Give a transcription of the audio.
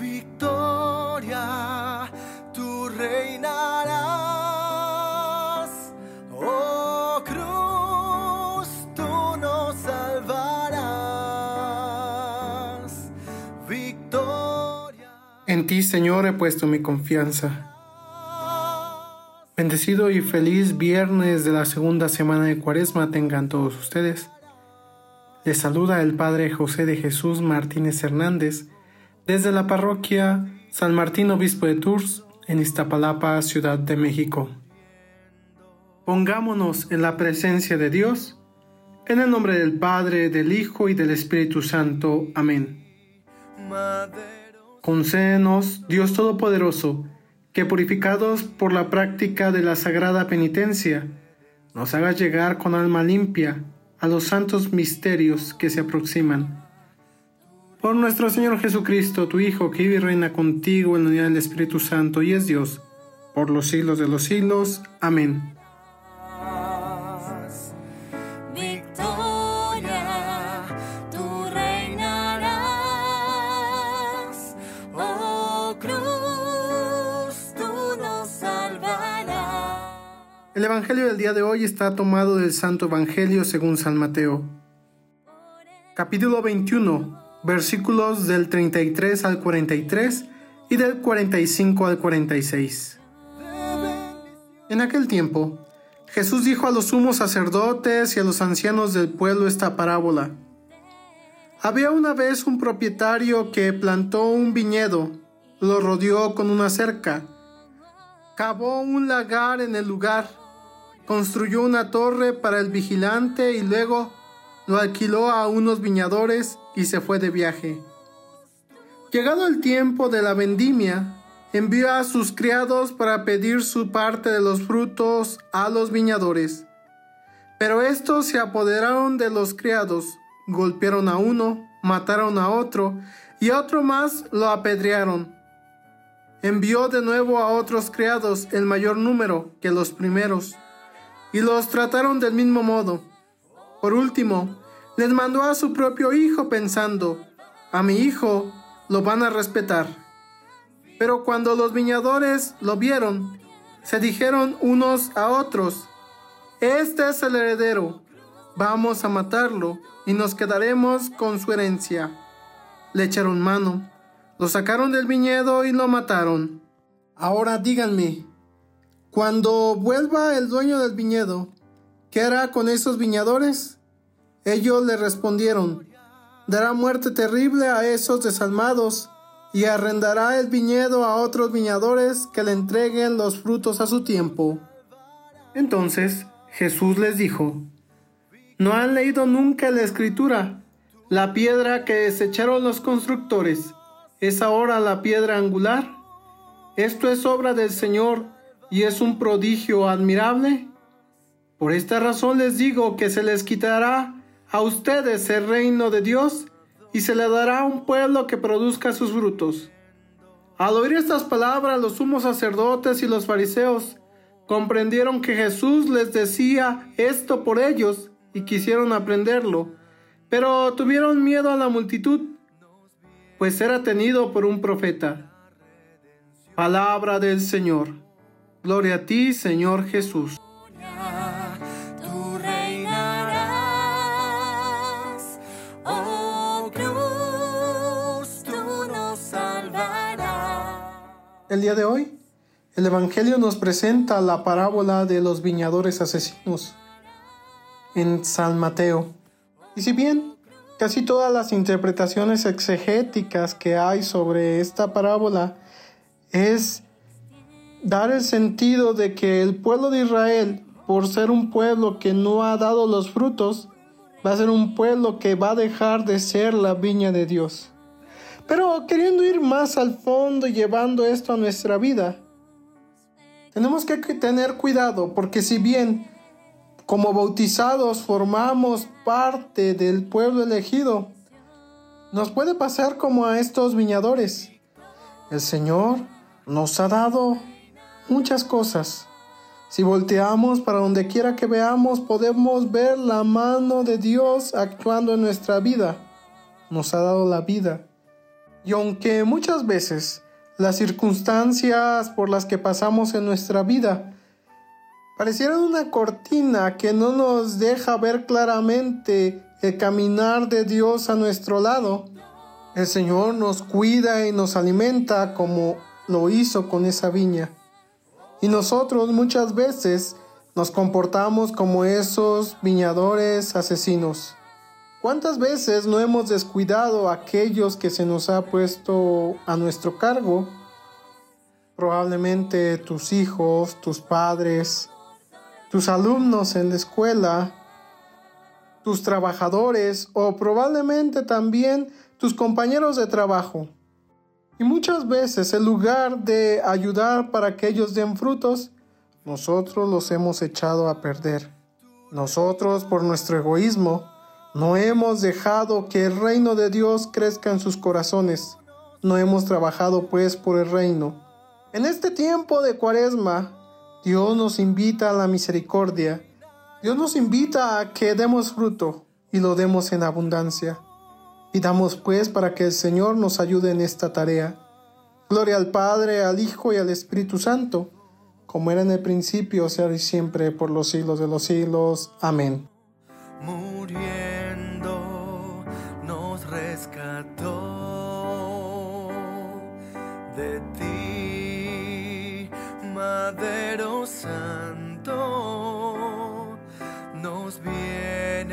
victoria, tú reinarás. Oh cruz, tú nos salvarás. Victoria. En ti, Señor, he puesto mi confianza. Bendecido y feliz viernes de la segunda semana de Cuaresma tengan todos ustedes. Les saluda el Padre José de Jesús Martínez Hernández desde la parroquia San Martín Obispo de Tours en Iztapalapa, Ciudad de México. Pongámonos en la presencia de Dios, en el nombre del Padre, del Hijo y del Espíritu Santo. Amén. Concédenos, Dios Todopoderoso, que purificados por la práctica de la sagrada penitencia, nos haga llegar con alma limpia a los santos misterios que se aproximan. Por nuestro Señor Jesucristo, tu Hijo, que vive y reina contigo en la unidad del Espíritu Santo y es Dios, por los siglos de los siglos. Amén. El Evangelio del día de hoy está tomado del Santo Evangelio según San Mateo. Capítulo 21, versículos del 33 al 43 y del 45 al 46. En aquel tiempo, Jesús dijo a los sumos sacerdotes y a los ancianos del pueblo esta parábola. Había una vez un propietario que plantó un viñedo, lo rodeó con una cerca, cavó un lagar en el lugar, construyó una torre para el vigilante y luego lo alquiló a unos viñadores y se fue de viaje. Llegado el tiempo de la vendimia, envió a sus criados para pedir su parte de los frutos a los viñadores. Pero estos se apoderaron de los criados, golpearon a uno, mataron a otro, y a otro más lo apedrearon. Envió de nuevo a otros criados el mayor número que los primeros y los trataron del mismo modo. Por último, les mandó a su propio hijo pensando, a mi hijo lo van a respetar. Pero cuando los viñadores lo vieron, se dijeron unos a otros, este es el heredero, vamos a matarlo y nos quedaremos con su herencia. Le echaron mano, lo sacaron del viñedo y lo mataron. Ahora díganme, cuando vuelva el dueño del viñedo, ¿qué hará con esos viñadores? Ellos le respondieron, dará muerte terrible a esos desalmados y arrendará el viñedo a otros viñadores que le entreguen los frutos a su tiempo. Entonces Jesús les dijo, ¿no han leído nunca la escritura? La piedra que desecharon los constructores es ahora la piedra angular. Esto es obra del Señor y es un prodigio admirable? Por esta razón les digo que se les quitará a ustedes el reino de Dios y se le dará un pueblo que produzca sus frutos. Al oír estas palabras, los sumos sacerdotes y los fariseos comprendieron que Jesús les decía esto por ellos y quisieron aprenderlo, pero tuvieron miedo a la multitud, pues era tenido por un profeta. Palabra del Señor. Gloria a ti, Señor Jesús. El día de hoy, el Evangelio nos presenta la parábola de los viñadores asesinos en San Mateo. Y si bien casi todas las interpretaciones exegéticas que hay sobre esta parábola es dar el sentido de que el pueblo de Israel, por ser un pueblo que no ha dado los frutos, va a ser un pueblo que va a dejar de ser la viña de Dios. Pero queriendo ir más al fondo y llevando esto a nuestra vida, tenemos que tener cuidado porque si bien como bautizados formamos parte del pueblo elegido, nos puede pasar como a estos viñadores. El Señor nos ha dado muchas cosas. Si volteamos para donde quiera que veamos, podemos ver la mano de Dios actuando en nuestra vida. Nos ha dado la vida. Y aunque muchas veces las circunstancias por las que pasamos en nuestra vida parecieran una cortina que no nos deja ver claramente el caminar de Dios a nuestro lado, el Señor nos cuida y nos alimenta como lo hizo con esa viña. Y nosotros muchas veces nos comportamos como esos viñadores asesinos. ¿Cuántas veces no hemos descuidado a aquellos que se nos ha puesto a nuestro cargo? Probablemente tus hijos, tus padres, tus alumnos en la escuela, tus trabajadores o probablemente también tus compañeros de trabajo. Y muchas veces en lugar de ayudar para que ellos den frutos, nosotros los hemos echado a perder. Nosotros por nuestro egoísmo no hemos dejado que el reino de Dios crezca en sus corazones. No hemos trabajado pues por el reino. En este tiempo de cuaresma, Dios nos invita a la misericordia. Dios nos invita a que demos fruto y lo demos en abundancia. Pidamos pues para que el Señor nos ayude en esta tarea. Gloria al Padre, al Hijo y al Espíritu Santo, como era en el principio, sea y siempre, por los siglos de los siglos. Amén. Rescató de ti, Madero Santo, nos viene